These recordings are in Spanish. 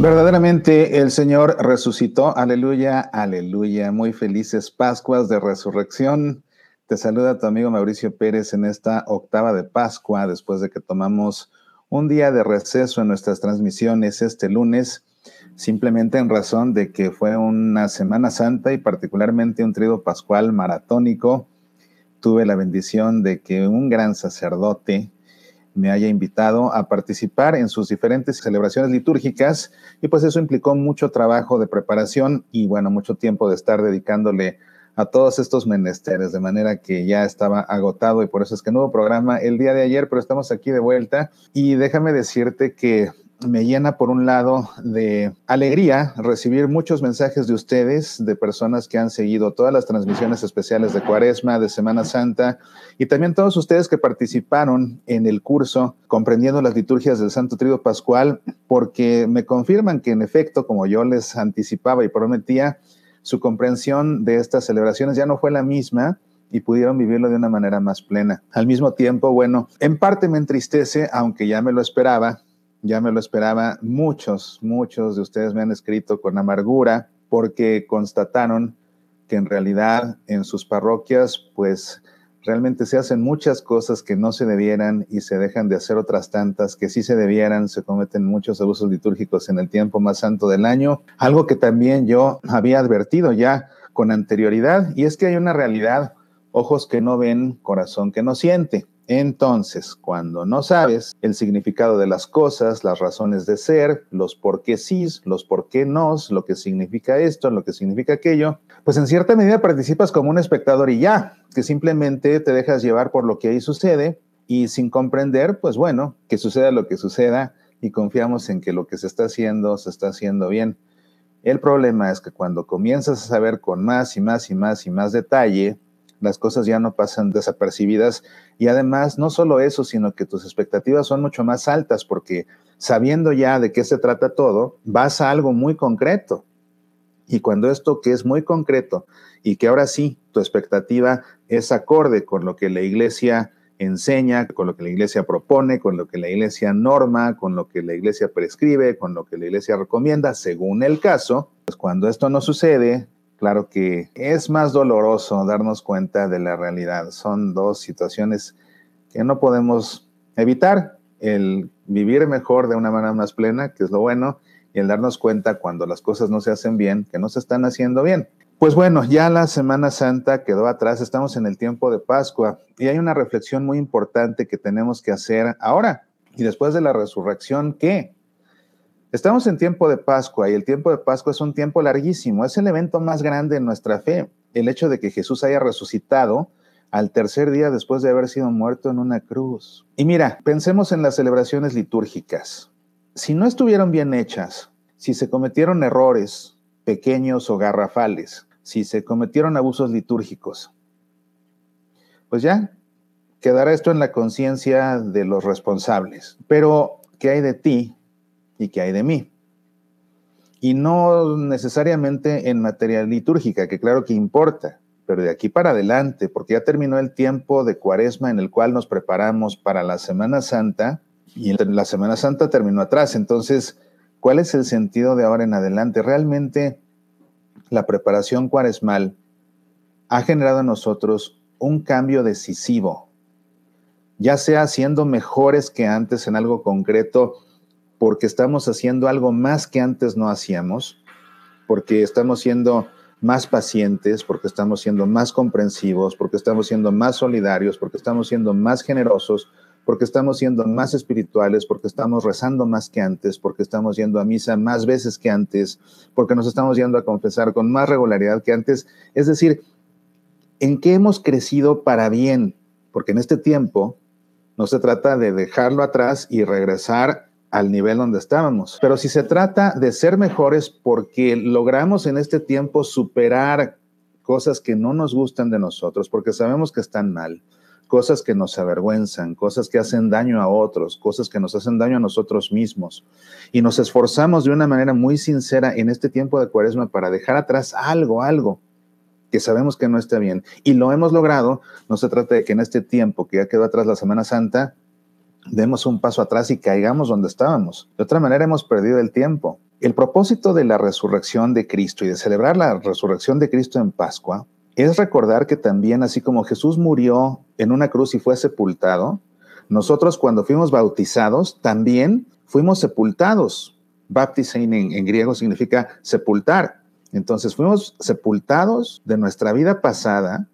Verdaderamente el Señor resucitó, aleluya, aleluya. Muy felices Pascuas de Resurrección. Te saluda tu amigo Mauricio Pérez en esta octava de Pascua, después de que tomamos un día de receso en nuestras transmisiones este lunes, simplemente en razón de que fue una Semana Santa y particularmente un trido pascual maratónico. Tuve la bendición de que un gran sacerdote, me haya invitado a participar en sus diferentes celebraciones litúrgicas y pues eso implicó mucho trabajo de preparación y bueno, mucho tiempo de estar dedicándole a todos estos menesteres, de manera que ya estaba agotado y por eso es que no hubo programa el día de ayer, pero estamos aquí de vuelta. Y déjame decirte que me llena por un lado de alegría recibir muchos mensajes de ustedes, de personas que han seguido todas las transmisiones especiales de Cuaresma, de Semana Santa, y también todos ustedes que participaron en el curso comprendiendo las liturgias del Santo Trío Pascual, porque me confirman que en efecto, como yo les anticipaba y prometía, su comprensión de estas celebraciones ya no fue la misma y pudieron vivirlo de una manera más plena. Al mismo tiempo, bueno, en parte me entristece, aunque ya me lo esperaba, ya me lo esperaba. Muchos, muchos de ustedes me han escrito con amargura porque constataron que en realidad en sus parroquias, pues realmente se hacen muchas cosas que no se debieran y se dejan de hacer otras tantas que sí se debieran, se cometen muchos abusos litúrgicos en el tiempo más santo del año, algo que también yo había advertido ya con anterioridad, y es que hay una realidad, ojos que no ven, corazón que no siente. Entonces, cuando no sabes el significado de las cosas, las razones de ser, los por qué sí, los por qué no, lo que significa esto, lo que significa aquello, pues en cierta medida participas como un espectador y ya, que simplemente te dejas llevar por lo que ahí sucede y sin comprender, pues bueno, que suceda lo que suceda y confiamos en que lo que se está haciendo se está haciendo bien. El problema es que cuando comienzas a saber con más y más y más y más detalle, las cosas ya no pasan desapercibidas y además no solo eso, sino que tus expectativas son mucho más altas porque sabiendo ya de qué se trata todo, vas a algo muy concreto. Y cuando esto que es muy concreto y que ahora sí tu expectativa es acorde con lo que la iglesia enseña, con lo que la iglesia propone, con lo que la iglesia norma, con lo que la iglesia prescribe, con lo que la iglesia recomienda, según el caso, pues cuando esto no sucede, Claro que es más doloroso darnos cuenta de la realidad. Son dos situaciones que no podemos evitar. El vivir mejor de una manera más plena, que es lo bueno, y el darnos cuenta cuando las cosas no se hacen bien, que no se están haciendo bien. Pues bueno, ya la Semana Santa quedó atrás, estamos en el tiempo de Pascua y hay una reflexión muy importante que tenemos que hacer ahora. Y después de la resurrección, ¿qué? Estamos en tiempo de Pascua y el tiempo de Pascua es un tiempo larguísimo, es el evento más grande en nuestra fe, el hecho de que Jesús haya resucitado al tercer día después de haber sido muerto en una cruz. Y mira, pensemos en las celebraciones litúrgicas. Si no estuvieron bien hechas, si se cometieron errores pequeños o garrafales, si se cometieron abusos litúrgicos, pues ya quedará esto en la conciencia de los responsables. Pero, ¿qué hay de ti y qué hay de mí. Y no necesariamente en materia litúrgica, que claro que importa, pero de aquí para adelante, porque ya terminó el tiempo de cuaresma en el cual nos preparamos para la Semana Santa y la Semana Santa terminó atrás. Entonces, ¿cuál es el sentido de ahora en adelante? Realmente la preparación cuaresmal ha generado en nosotros un cambio decisivo, ya sea siendo mejores que antes en algo concreto, porque estamos haciendo algo más que antes no hacíamos, porque estamos siendo más pacientes, porque estamos siendo más comprensivos, porque estamos siendo más solidarios, porque estamos siendo más generosos, porque estamos siendo más espirituales, porque estamos rezando más que antes, porque estamos yendo a misa más veces que antes, porque nos estamos yendo a confesar con más regularidad que antes. Es decir, ¿en qué hemos crecido para bien? Porque en este tiempo no se trata de dejarlo atrás y regresar al nivel donde estábamos. Pero si se trata de ser mejores porque logramos en este tiempo superar cosas que no nos gustan de nosotros, porque sabemos que están mal, cosas que nos avergüenzan, cosas que hacen daño a otros, cosas que nos hacen daño a nosotros mismos. Y nos esforzamos de una manera muy sincera en este tiempo de cuaresma para dejar atrás algo, algo que sabemos que no está bien. Y lo hemos logrado. No se trata de que en este tiempo que ya quedó atrás la Semana Santa, demos un paso atrás y caigamos donde estábamos. De otra manera hemos perdido el tiempo. El propósito de la resurrección de Cristo y de celebrar la resurrección de Cristo en Pascua es recordar que también, así como Jesús murió en una cruz y fue sepultado, nosotros cuando fuimos bautizados también fuimos sepultados. Baptisein en, griego significa sepultar. Entonces fuimos sepultados de nuestra vida pasada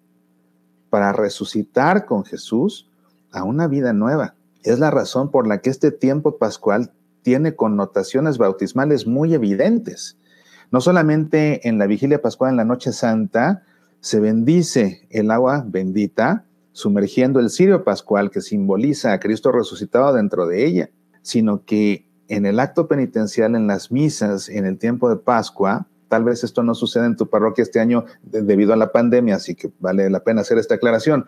para resucitar con Jesús a una vida nueva. Es la razón por la que este tiempo pascual tiene connotaciones bautismales muy evidentes. No solamente en la vigilia pascual, en la noche santa, se bendice el agua bendita, sumergiendo el cirio pascual que simboliza a Cristo resucitado dentro de ella, sino que en el acto penitencial, en las misas, en el tiempo de Pascua, tal vez esto no sucede en tu parroquia este año debido a la pandemia, así que vale la pena hacer esta aclaración.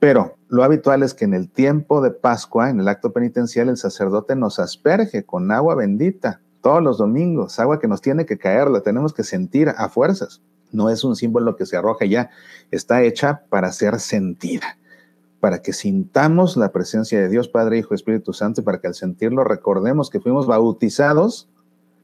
Pero lo habitual es que en el tiempo de Pascua, en el acto penitencial, el sacerdote nos asperge con agua bendita todos los domingos, agua que nos tiene que caer, la tenemos que sentir a fuerzas. No es un símbolo que se arroja ya, está hecha para ser sentida, para que sintamos la presencia de Dios Padre, Hijo, Espíritu Santo, y para que al sentirlo recordemos que fuimos bautizados,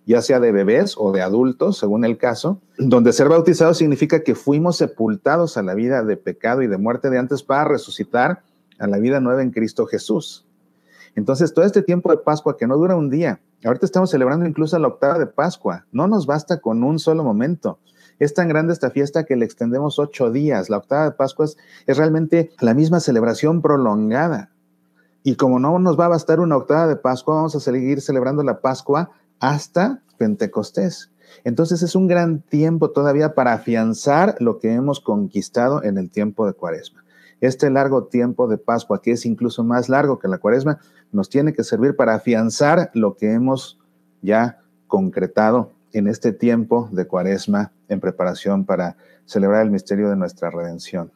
ya sea de bebés o de adultos, según el caso, donde ser bautizado significa que fuimos sepultados a la vida de pecado y de muerte de antes para resucitar a la vida nueva en Cristo Jesús. Entonces, todo este tiempo de Pascua que no dura un día, ahorita estamos celebrando incluso la octava de Pascua, no nos basta con un solo momento. Es tan grande esta fiesta que le extendemos ocho días. La octava de Pascua es, realmente la misma celebración prolongada. Y como no nos va a bastar una octava de Pascua, vamos a seguir celebrando la Pascua hasta Pentecostés. Entonces es un gran tiempo todavía para afianzar lo que hemos conquistado en el tiempo de Cuaresma. Este largo tiempo de Pascua, que es incluso más largo que la Cuaresma, nos tiene que servir para afianzar lo que hemos ya concretado en este tiempo de cuaresma en preparación para celebrar el misterio de nuestra redención.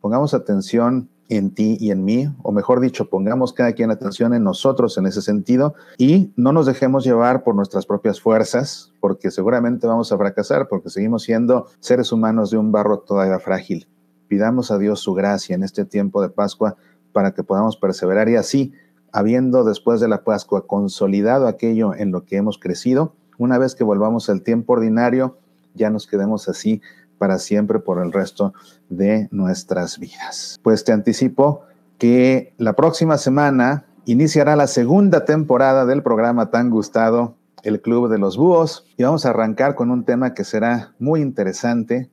Pongamos atención en ti y en mí, o mejor dicho, pongamos cada quien atención en nosotros en ese sentido y no nos dejemos llevar por nuestras propias fuerzas, porque seguramente vamos a fracasar, porque seguimos siendo seres humanos de un barro todavía frágil. Pidamos a Dios su gracia en este tiempo de Pascua para que podamos perseverar y así, habiendo después de la Pascua consolidado aquello en lo que hemos crecido, una vez que volvamos al tiempo ordinario, ya nos quedemos así para siempre por el resto de nuestras vidas. Pues te anticipo que la próxima semana iniciará la segunda temporada del programa tan gustado, El Club de los Búhos, y vamos a arrancar con un tema que será muy interesante,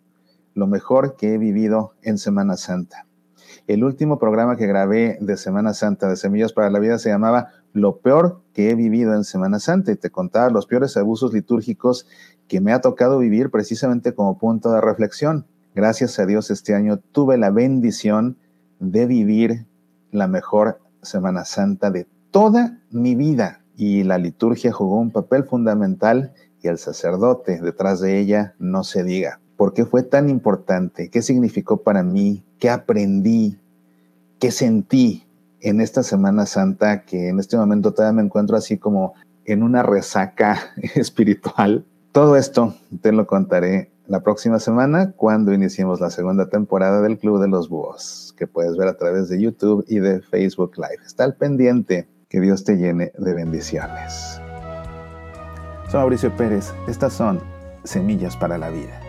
lo mejor que he vivido en Semana Santa. El último programa que grabé de Semana Santa de Semillas para la Vida se llamaba Lo peor que he vivido en Semana Santa y te contaba los peores abusos litúrgicos que me ha tocado vivir precisamente como punto de reflexión. Gracias a Dios este año tuve la bendición de vivir la mejor Semana Santa de toda mi vida y la liturgia jugó un papel fundamental y el sacerdote detrás de ella no se diga. ¿Por qué fue tan importante? ¿Qué significó para mí? ¿Qué aprendí? ¿Qué sentí en esta Semana Santa que en este momento todavía me encuentro así como en una resaca espiritual? Todo esto te lo contaré la próxima semana cuando iniciemos la segunda temporada del Club de los Búhos, que puedes ver a través de YouTube y de Facebook Live. Está al pendiente. Que Dios te llene de bendiciones. Soy Mauricio Pérez. Estas son Semillas para la Vida.